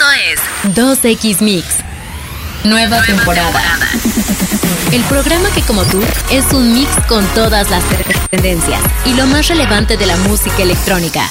Esto es 2X Mix. Nueva, temporada. El programa que como tú es un mix con todas las tendencias y lo más relevante de la música electrónica.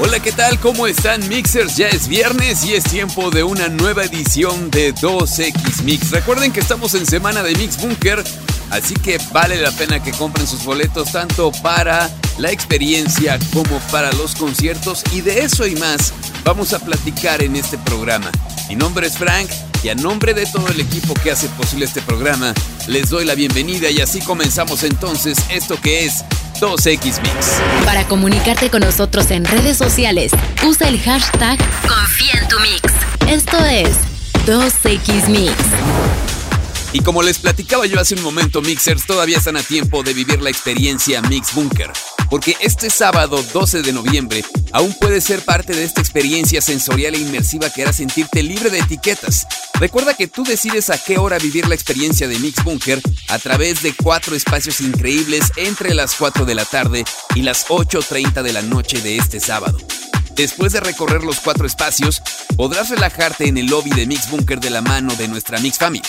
Hola, ¿qué tal? ¿Cómo están Mixers? Ya es viernes y es tiempo de una nueva edición de 2X Mix. Recuerden que estamos en semana de Mix Bunker, así que vale la pena que compren sus boletos tanto para la experiencia como para los conciertos y de eso y más vamos a platicar en este programa. Mi nombre es Frank y a nombre de todo el equipo que hace posible este programa, les doy la bienvenida y así comenzamos entonces esto que es 2X Mix. Para comunicarte con nosotros en redes sociales, usa el hashtag Confía en tu Mix. Esto es 2X Mix. Y como les platicaba yo hace un momento, Mixers todavía están a tiempo de vivir la experiencia Mix Bunker. Porque este sábado 12 de noviembre aún puedes ser parte de esta experiencia sensorial e inmersiva que hará sentirte libre de etiquetas. Recuerda que tú decides a qué hora vivir la experiencia de Mix Bunker a través de cuatro espacios increíbles entre las 4 de la tarde y las 8.30 de la noche de este sábado. Después de recorrer los cuatro espacios, podrás relajarte en el lobby de Mix Bunker de la mano de nuestra Mix Family.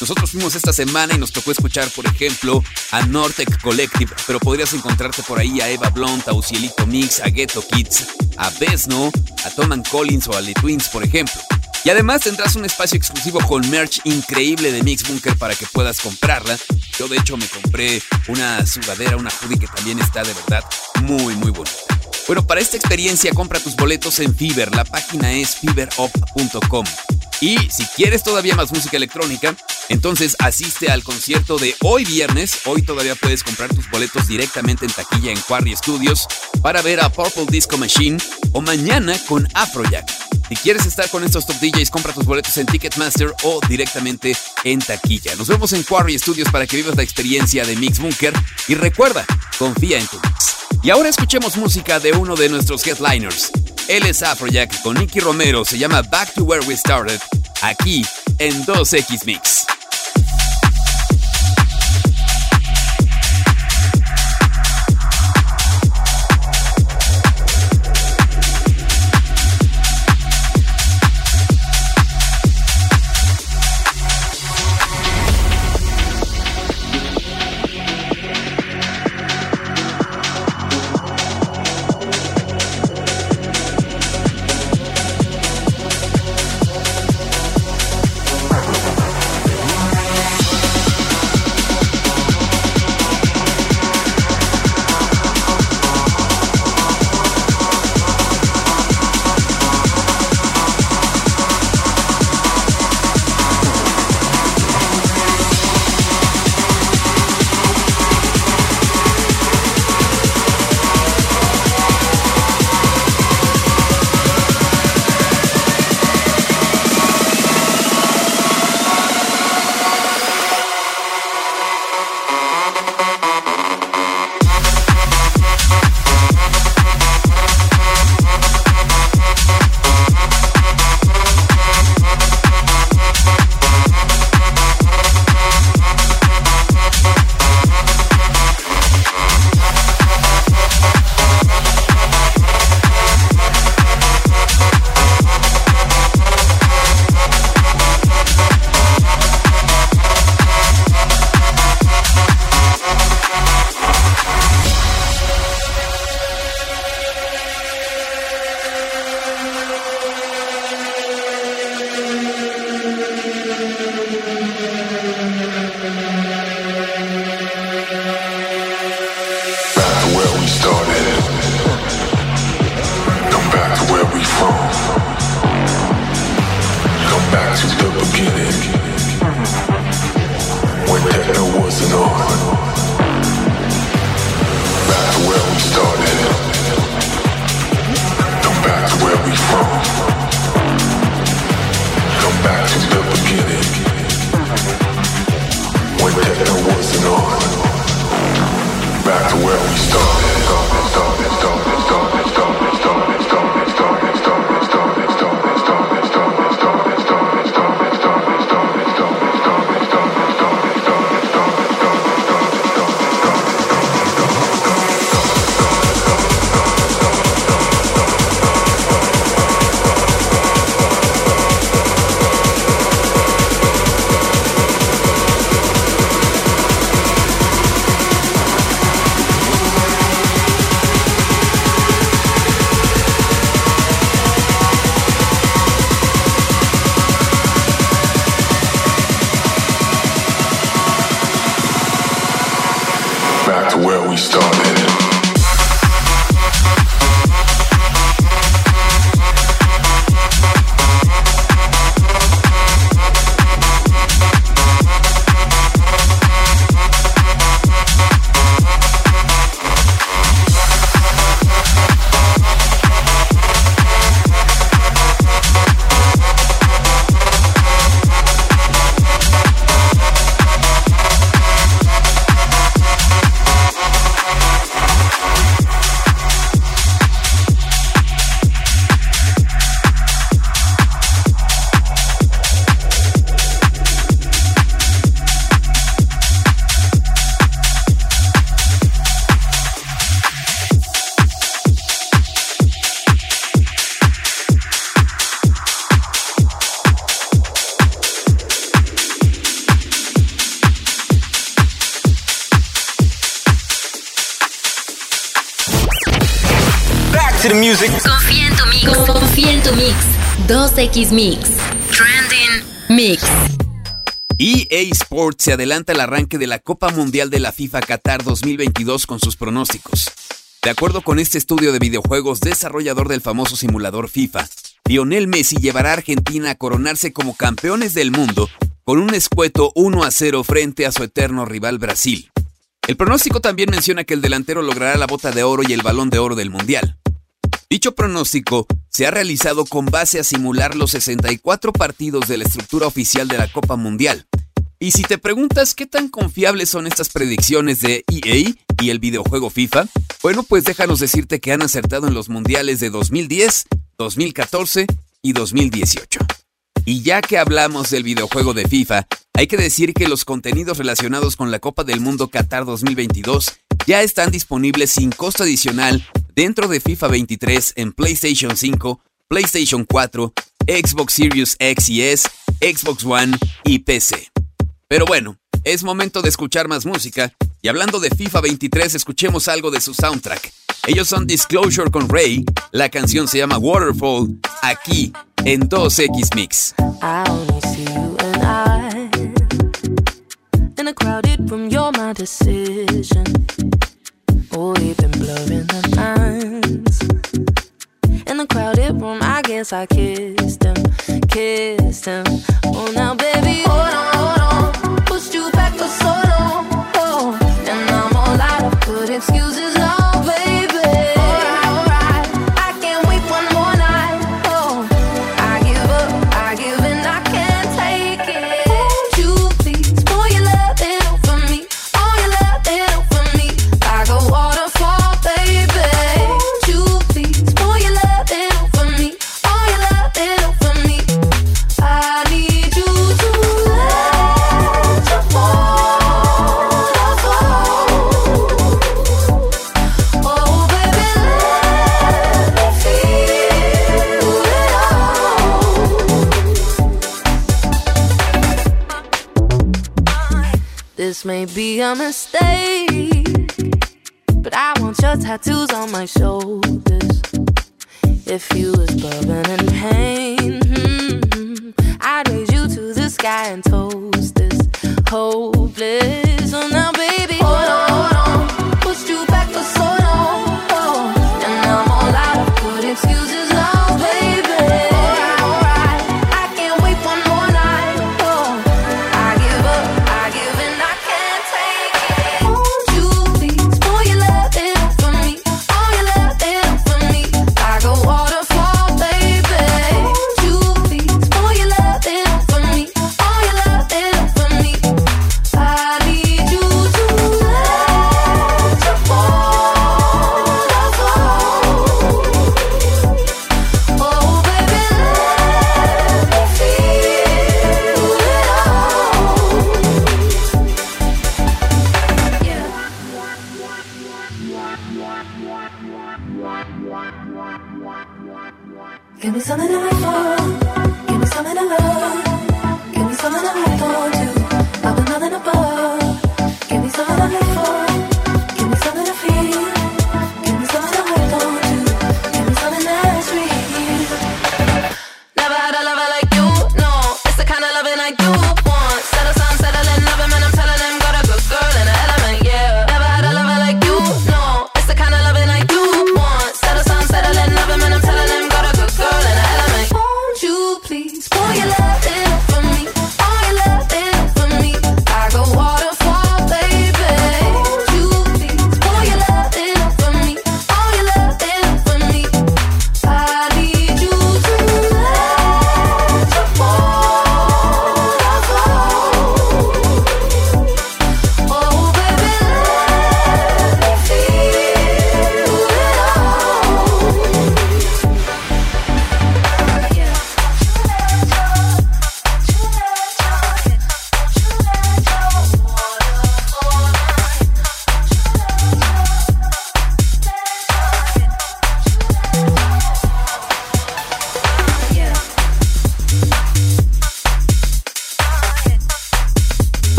Nosotros fuimos esta semana y nos tocó escuchar, por ejemplo, a Nortec Collective, pero podrías encontrarte por ahí a Eva Blunt, a Ucielito Mix, a Ghetto Kids, a Besno, a Tom Collins o a The Twins, por ejemplo. Y además tendrás un espacio exclusivo con merch increíble de Mix Bunker para que puedas comprarla. Yo de hecho me compré una sudadera, una hoodie que también está de verdad muy muy bonita. Bueno, para esta experiencia compra tus boletos en Fiverr, la página es fiberup.com. Y si quieres todavía más música electrónica, entonces asiste al concierto de hoy viernes. Hoy todavía puedes comprar tus boletos directamente en taquilla en Quarry Studios para ver a Purple Disco Machine o mañana con Afrojack. Si quieres estar con estos top DJs, compra tus boletos en Ticketmaster o directamente en taquilla. Nos vemos en Quarry Studios para que vivas la experiencia de Mix Bunker y recuerda, confía en tu mix. Y ahora escuchemos música de uno de nuestros headliners. Él es Afrojack con Nicky Romero, se llama Back to Where We Started, aquí en 2X Mix. 2X Mix. EA Sports se adelanta al arranque de la Copa Mundial de la FIFA Qatar 2022 con sus pronósticos. De acuerdo con este estudio de videojuegos desarrollador del famoso simulador FIFA, Lionel Messi llevará a Argentina a coronarse como campeones del mundo con un escueto 1 a 0 frente a su eterno rival Brasil. El pronóstico también menciona que el delantero logrará la bota de oro y el balón de oro del Mundial. Dicho pronóstico se ha realizado con base a simular los 64 partidos de la estructura oficial de la Copa Mundial. Y si te preguntas qué tan confiables son estas predicciones de EA y el videojuego FIFA, bueno, pues déjanos decirte que han acertado en los mundiales de 2010, 2014 y 2018. Y ya que hablamos del videojuego de FIFA, hay que decir que los contenidos relacionados con la Copa del Mundo Qatar 2022 ya están disponibles sin costo adicional dentro de FIFA 23 en PlayStation 5, PlayStation 4, Xbox Series X y S, Xbox One y PC. Pero bueno, es momento de escuchar más música y hablando de FIFA 23 escuchemos algo de su soundtrack. Ellos son Disclosure con Ray, la canción se llama Waterfall, aquí en 2X Mix. We've been blurring the lines. In the crowded room, I guess I kissed him, kissed him. Oh, now, baby, hold on. May be a mistake, but I want your tattoos on my shoulders. If you was bubbling in pain, mm-hmm, I'd raise you to the sky and toast this hopeless. So now, baby, Give me something to love. Give me something to love.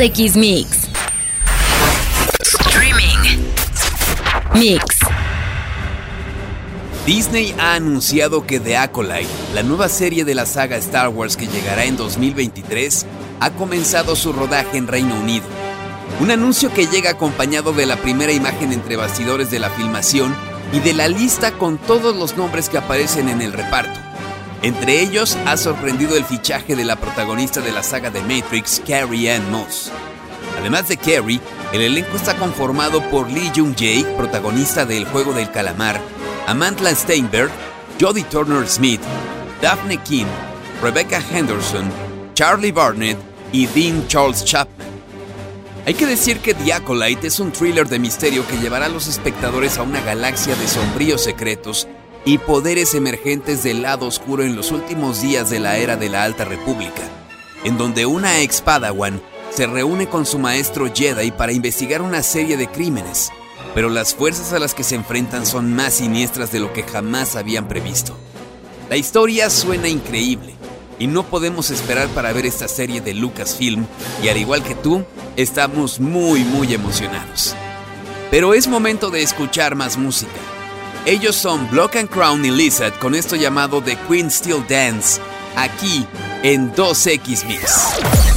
2X Mix. Streaming. Mix. Disney ha anunciado que The Acolyte, la nueva serie de la saga Star Wars que llegará en 2023, ha comenzado su rodaje en Reino Unido. Un anuncio que llega acompañado de la primera imagen entre bastidores de la filmación y de la lista con todos los nombres que aparecen en el reparto. Entre ellos ha sorprendido el fichaje de la protagonista de la saga de Matrix, Carrie Ann Moss. Además de Carrie, el elenco está conformado por Lee Jung-jae, protagonista de El Juego del Calamar, Amanda Steinberg, Jodie Turner Smith, Daphne King, Rebecca Henderson, Charlie Barnett y Dean Charles Chapman. Hay que decir que The Acolyte es un thriller de misterio que llevará a los espectadores a una galaxia de sombríos secretos y poderes emergentes del lado oscuro en los últimos días de la era de la Alta República, en donde una ex Padawan se reúne con su maestro Jedi para investigar una serie de crímenes, pero las fuerzas a las que se enfrentan son más siniestras de lo que jamás habían previsto. La historia suena increíble, y no podemos esperar para ver esta serie de Lucasfilm y al igual que tú, estamos muy muy emocionados. Pero es momento de escuchar más música. Ellos son Block and Crown y Lizard con esto llamado The Queen Still Dance, aquí en 2X Mix.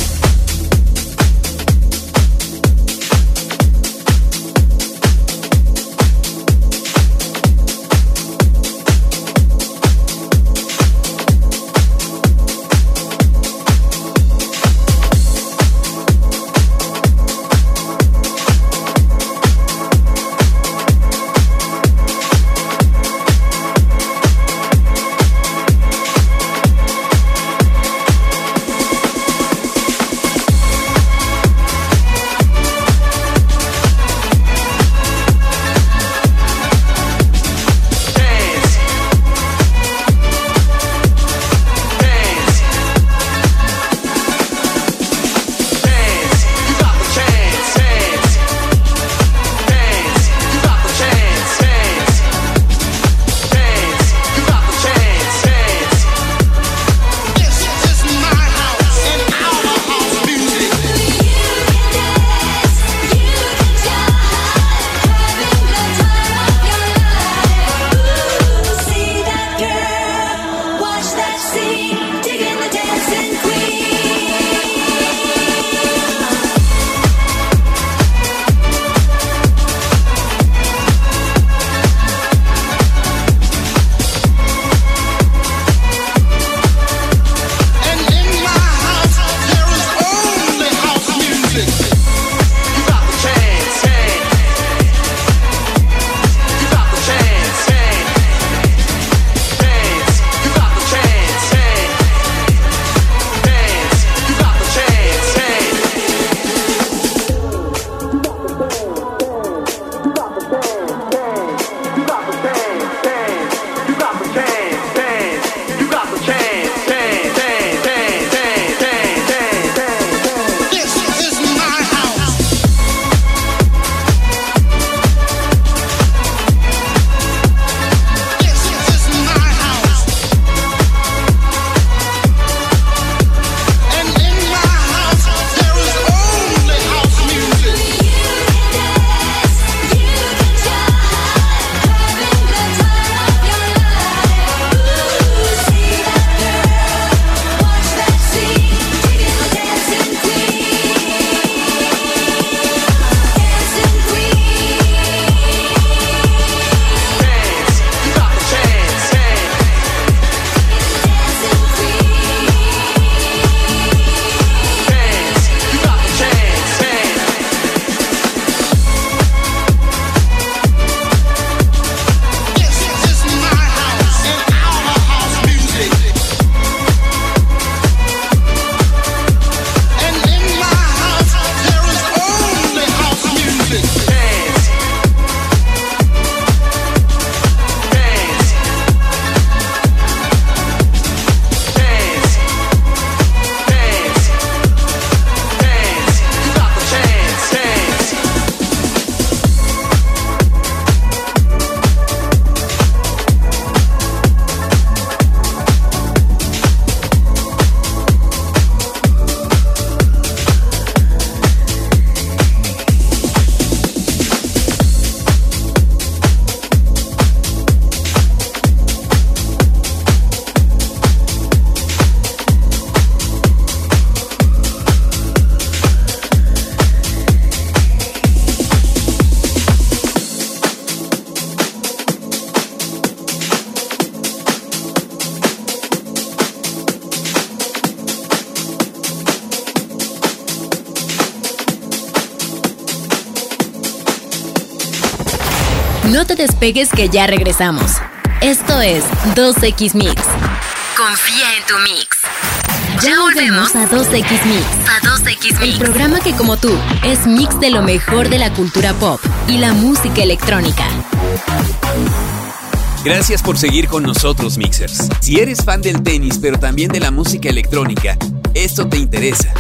Despegues que ya regresamos. Esto es 2X Mix. Confía en tu mix. Ya volvemos a 2X Mix. A 2X Mix. El programa que como tú es mix de lo mejor de la cultura pop y la música electrónica. Gracias por seguir con nosotros, Mixers. Si eres fan del tenis, pero también de la música electrónica, esto te interesa.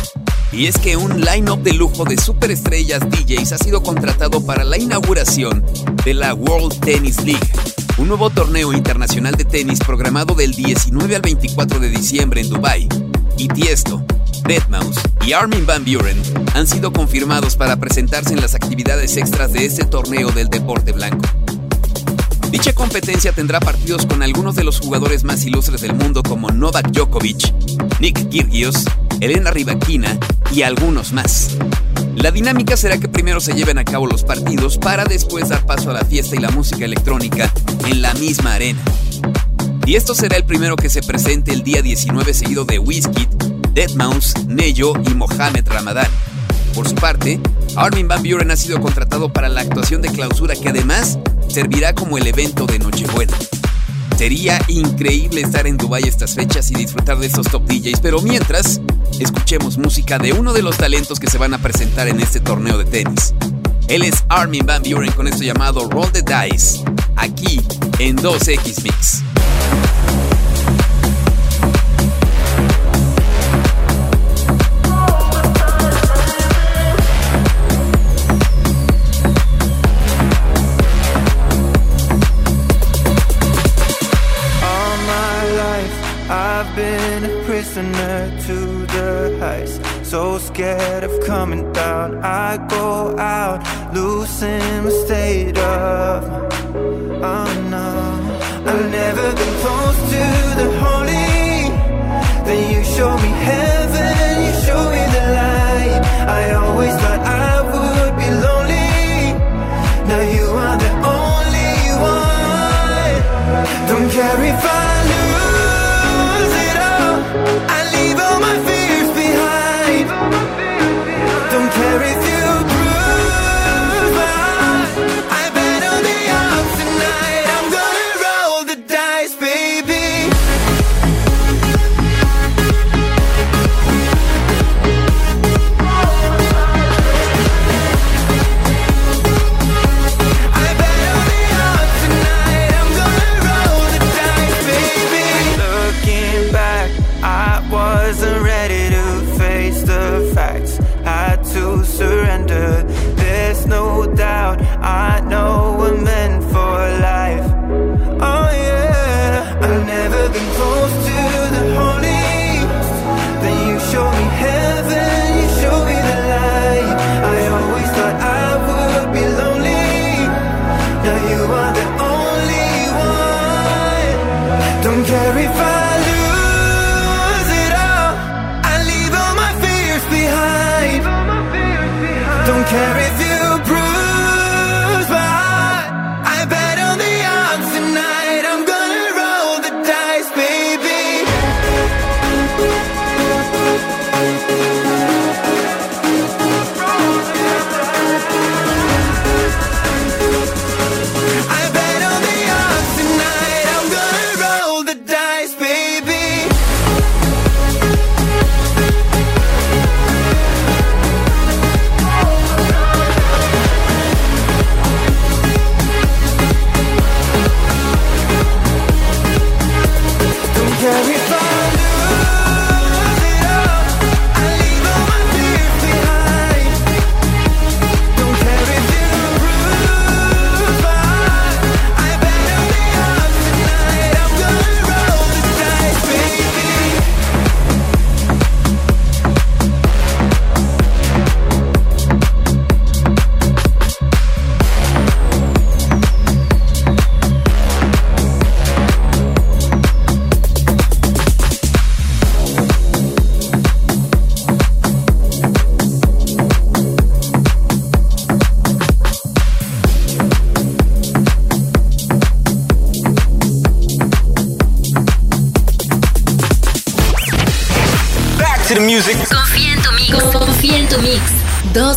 Y es que un line-up de lujo de superestrellas DJs ha sido contratado para la inauguración de la World Tennis League, un nuevo torneo internacional de tenis programado del 19 al 24 de diciembre en Dubai. Y Tiesto, Deadmau5 y Armin Van Buren han sido confirmados para presentarse en las actividades extras de este torneo del deporte blanco. Dicha competencia tendrá partidos con algunos de los jugadores más ilustres del mundo como Novak Djokovic, Nick Kyrgios, Elena Rybakina y algunos más. La dinámica será que primero se lleven a cabo los partidos para después dar paso a la fiesta y la música electrónica en la misma arena. Y esto será el primero que se presente el día 19 seguido de Wizkid, Deadmau5, Neyo y Mohamed Ramadan. Por su parte, Armin Van Buren ha sido contratado para la actuación de clausura que además servirá como el evento de Nochebuena. Sería increíble estar en Dubai estas fechas y disfrutar de estos top DJs, pero mientras, escuchemos música de uno de los talentos que se van a presentar en este torneo de tenis. Él es Armin Van Buren con esto llamado Roll the Dice, aquí en 2X Mix. So scared of coming down, I go out, losing my state of Oh no, I've never been close to the holy. Then you show me heaven,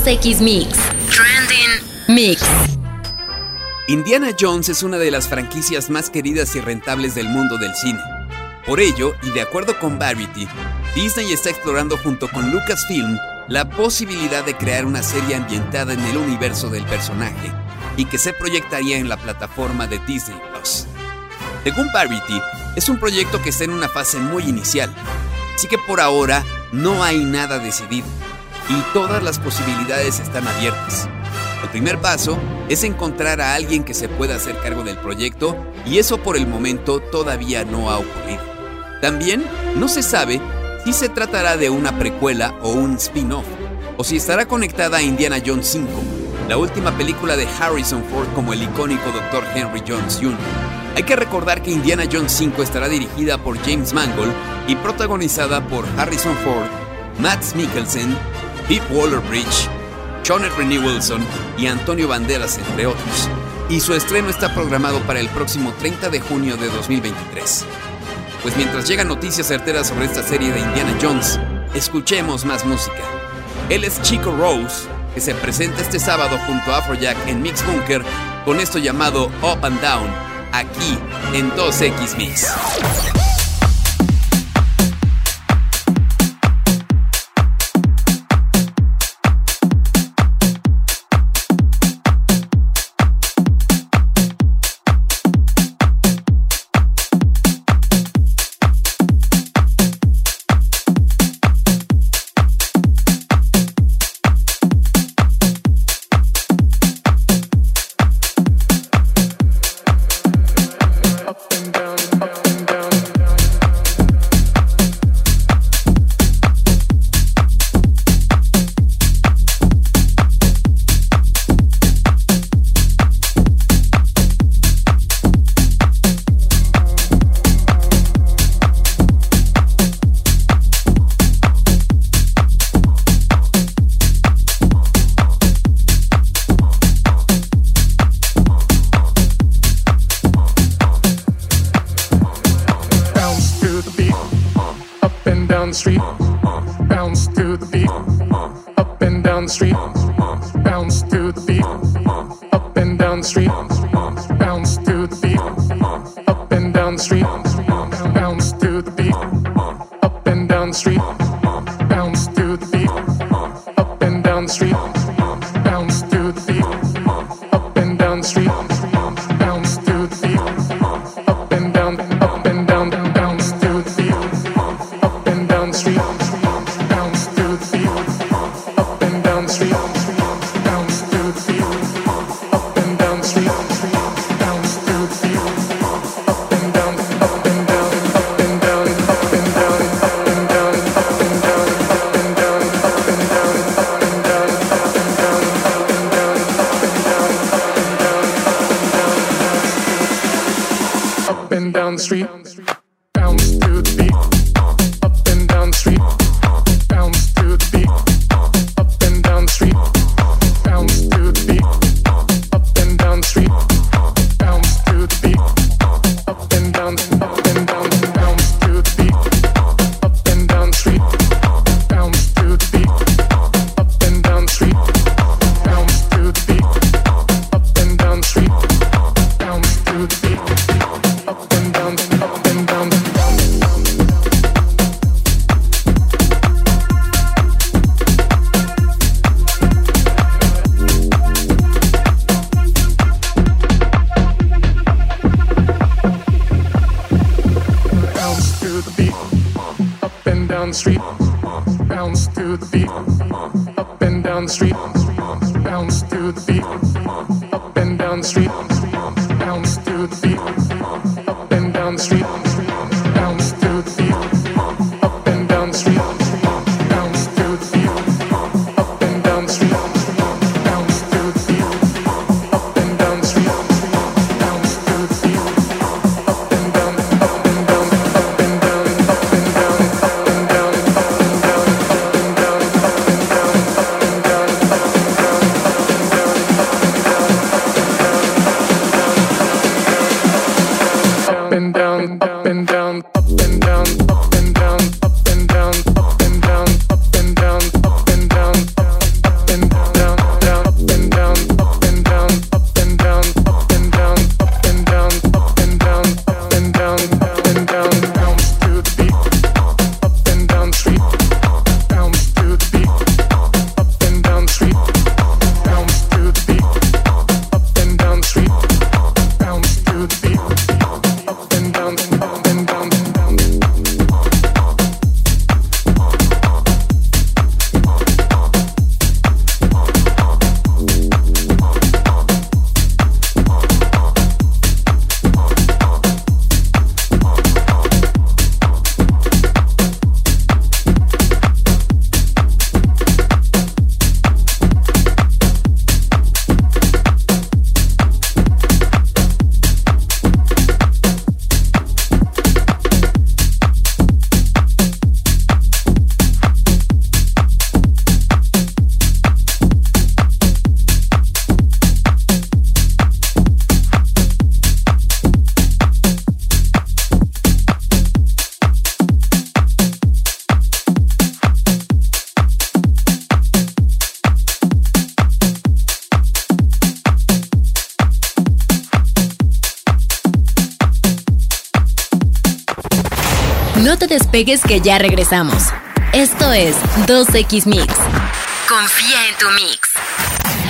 2X Mix. Trending Mix. Indiana Jones es una de las franquicias más queridas y rentables del mundo del cine. Por ello, y de acuerdo con Variety, Disney está explorando junto con Lucasfilm la posibilidad de crear una serie ambientada en el universo del personaje y que se proyectaría en la plataforma de Disney Plus. Según Variety, es un proyecto que está en una fase muy inicial, así que por ahora no hay nada decidido y todas las posibilidades están abiertas. El primer paso es encontrar a alguien que se pueda hacer cargo del proyecto y eso por el momento todavía no ha ocurrido. También no se sabe si se tratará de una precuela o un spin-off, o si estará conectada a Indiana Jones 5, la última película de Harrison Ford como el icónico Dr. Henry Jones Jr. Hay que recordar que Indiana Jones 5 estará dirigida por James Mangold y protagonizada por Harrison Ford, Matt Mikkelsen, Pete Waller-Bridge, Sean Renee Wilson y Antonio Banderas, entre otros. Y su estreno está programado para el próximo 30 de junio de 2023. Pues mientras llegan noticias certeras sobre esta serie de Indiana Jones, escuchemos más música. Él es Chico Rose, que se presenta este sábado junto a Afrojack en Mix Bunker con esto llamado Up and Down, aquí en 2X Mix. Down, down. Despegues que ya regresamos. Esto es 2X Mix. Confía en tu mix.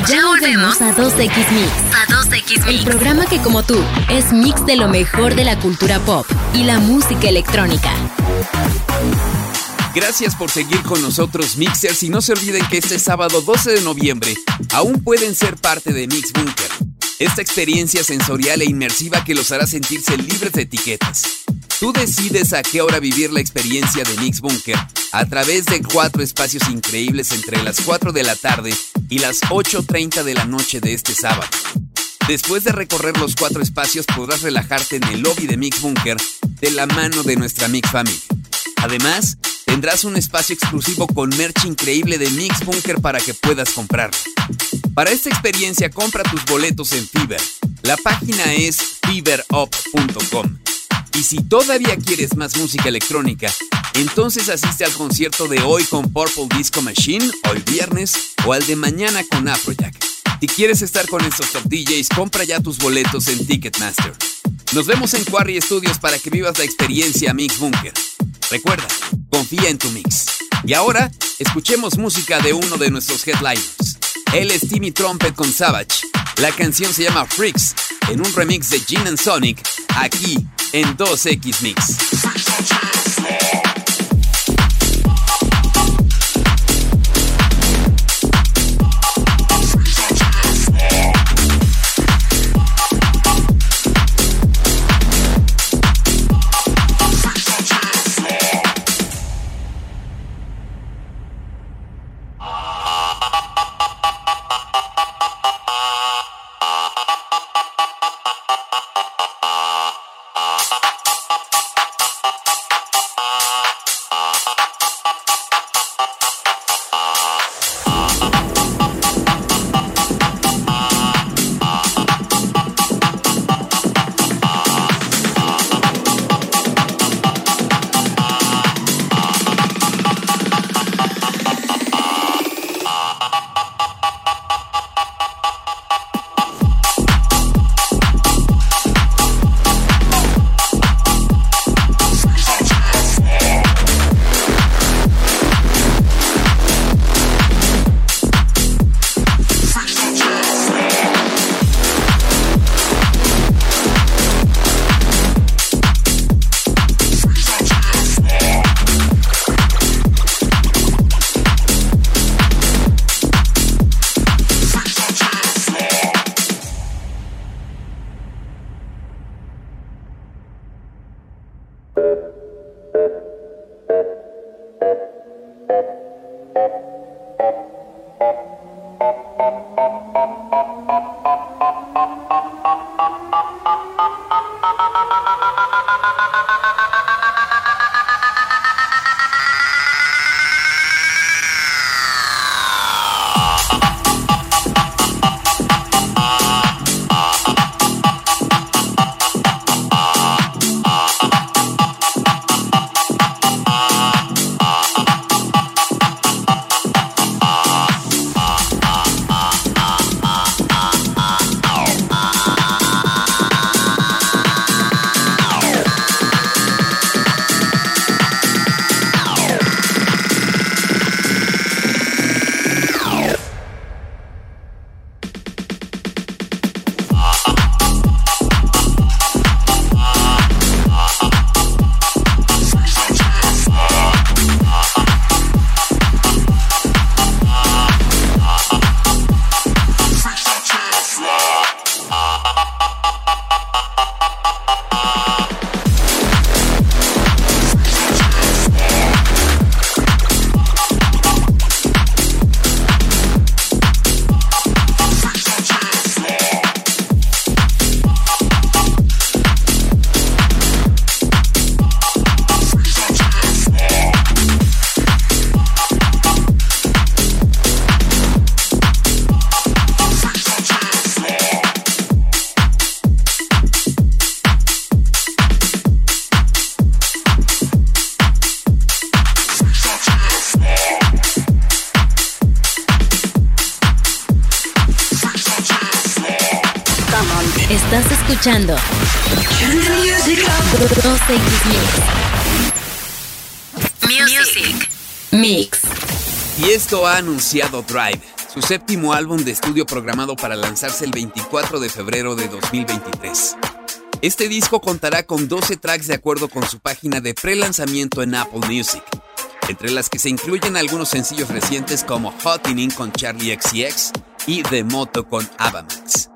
Ya volvemos a 2X Mix. A 2X Mix. El programa que como tú es mix de lo mejor de la cultura pop y la música electrónica. Gracias por seguir con nosotros Mixers y no se olviden que este sábado 12 de noviembre aún pueden ser parte de Mix Bunker. Esta experiencia sensorial e inmersiva que los hará sentirse libres de etiquetas. Tú decides a qué hora vivir la experiencia de Mix Bunker a través de cuatro espacios increíbles entre las 4 de la tarde y las 8.30 de la noche de este sábado. Después de recorrer los cuatro espacios podrás relajarte en el lobby de Mix Bunker de la mano de nuestra Mix Family. Además, tendrás un espacio exclusivo con merch increíble de Mix Bunker para que puedas comprarlo. Para esta experiencia compra tus boletos en Fiverr. La página es fiberup.com. Y si todavía quieres más música electrónica, entonces asiste al concierto de hoy con Purple Disco Machine, hoy viernes, o al de mañana con Afrojack. Si quieres estar con estos top DJs, compra ya tus boletos en Ticketmaster. Nos vemos en Quarry Studios para que vivas la experiencia Mix Bunker. Recuerda, confía en tu mix. Y ahora, escuchemos música de uno de nuestros headliners. Él es Timmy Trumpet con Savage. La canción se llama Freaks, en un remix de Gin and Sonic, aquí en 2X Mix. Music. Mix. Y esto ha anunciado Drive, su séptimo álbum de estudio programado para lanzarse el 24 de febrero de 2023. Este disco contará con 12 tracks de acuerdo con su página de pre-lanzamiento en Apple Music, entre las que se incluyen algunos sencillos recientes como Hottening con Charlie XCX y The Moto con Avamax.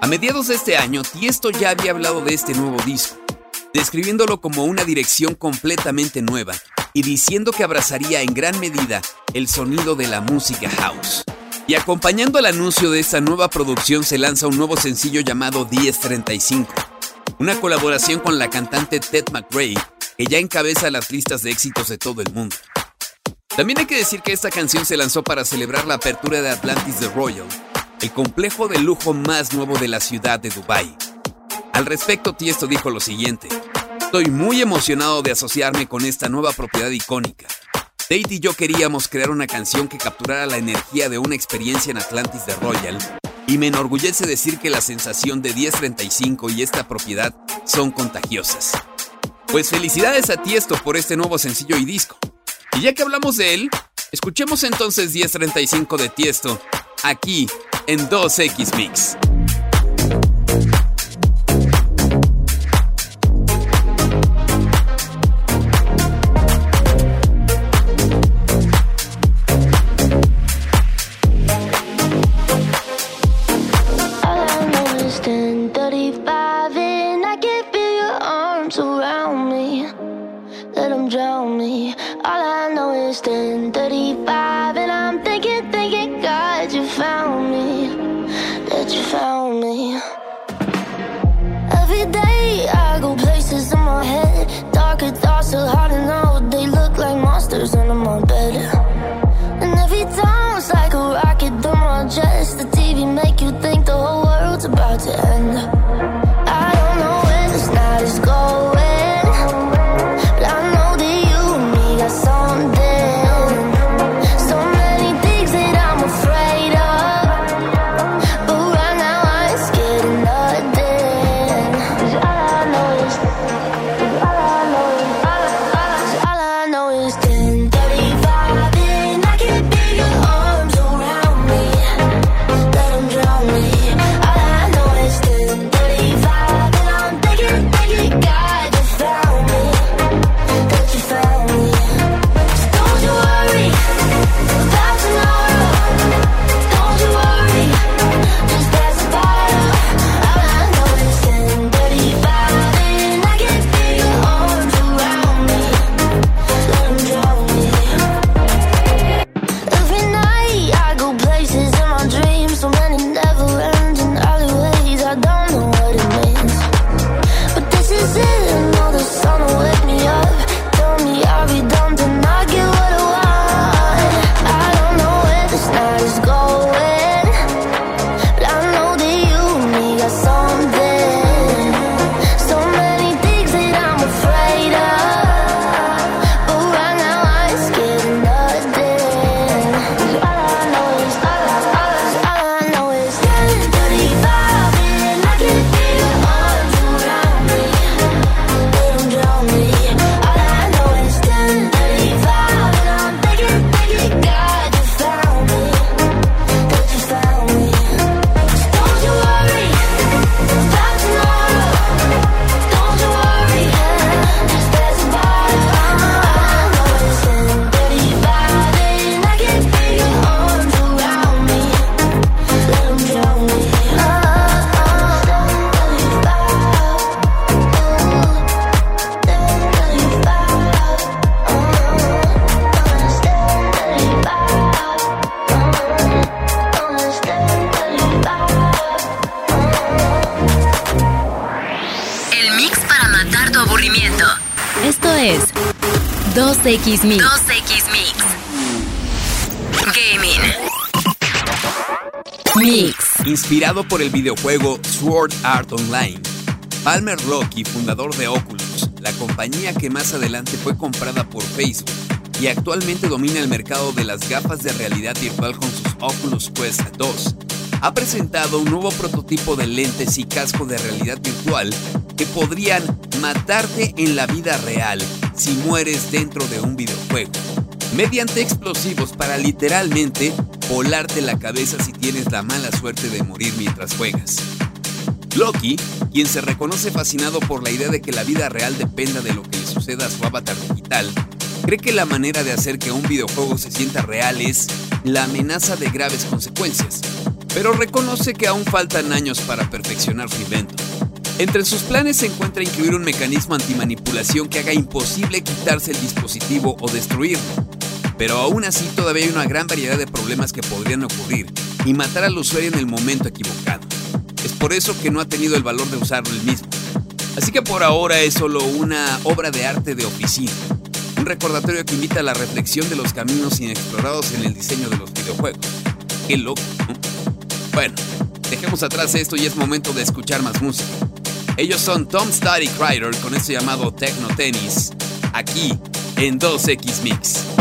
A mediados de este año, Tiesto ya había hablado de este nuevo disco, describiéndolo como una dirección completamente nueva y diciendo que abrazaría en gran medida el sonido de la música house. Y acompañando al anuncio de esta nueva producción se lanza un nuevo sencillo llamado 1035, una colaboración con la cantante Ted McRae, que ya encabeza las listas de éxitos de todo el mundo. También hay que decir que esta canción se lanzó para celebrar la apertura de Atlantis The Royal, el complejo de lujo más nuevo de la ciudad de Dubai. Al respecto, Tiesto dijo lo siguiente: Estoy muy emocionado de asociarme con esta nueva propiedad icónica. Tate y yo queríamos crear una canción que capturara la energía de una experiencia en Atlantis de Royal, y me enorgullece decir que la sensación de 1035 y esta propiedad son contagiosas. Pues felicidades a Tiesto por este nuevo sencillo y disco. Y ya que hablamos de él, escuchemos entonces 1035 de Tiesto, aquí en 2X Mix. X Mix. 2X Mix. Gaming. Mix. Inspirado por el videojuego Sword Art Online, Palmer Luckey, fundador de Oculus, la compañía que más adelante fue comprada por Facebook y actualmente domina el mercado de las gafas de realidad virtual con sus Oculus Quest 2, ha presentado un nuevo prototipo de lentes y casco de realidad virtual que podrían matarte en la vida real si mueres dentro de un videojuego, mediante explosivos para literalmente volarte la cabeza si tienes la mala suerte de morir mientras juegas. Loki, quien se reconoce fascinado por la idea de que la vida real dependa de lo que le suceda a su avatar digital, cree que la manera de hacer que un videojuego se sienta real es la amenaza de graves consecuencias, pero reconoce que aún faltan años para perfeccionar su invento. Entre sus planes se encuentra incluir un mecanismo antimanipulación que haga imposible quitarse el dispositivo o destruirlo. Pero aún así todavía hay una gran variedad de problemas que podrían ocurrir y matar al usuario en el momento equivocado. Es por eso que no ha tenido el valor de usarlo él mismo. Así que por ahora es solo una obra de arte de oficina. Un recordatorio que invita a la reflexión de los caminos inexplorados en el diseño de los videojuegos. Qué loco, Bueno, dejemos atrás esto y es momento de escuchar más música. Ellos son Tom Study Crider con esto llamado Techno Tennis, aquí en 2X Mix.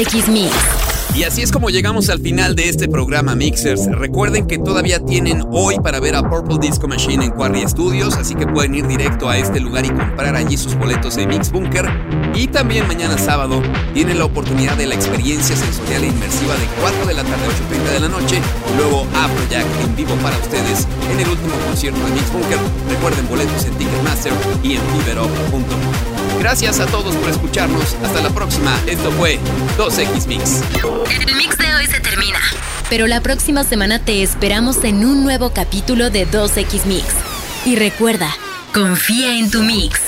2X Mix. Y así es como llegamos al final de este programa Mixers. Recuerden que todavía tienen hoy para ver a Purple Disco Machine en Quarry Studios, así que pueden ir directo a este lugar y comprar allí sus boletos de Mix Bunker. Y también mañana sábado tienen la oportunidad de la experiencia sensorial e inmersiva de 4 de la tarde a 8.30 de la noche. Luego Afrojack en vivo para ustedes en el último concierto de Mix Bunker. Recuerden boletos en Ticketmaster y en fiberock.com. Gracias a todos por escucharnos. Hasta la próxima. Esto fue 2X Mix. El mix de hoy se termina. Pero la próxima semana te esperamos en un nuevo capítulo de 2X Mix. Y recuerda, confía en tu mix.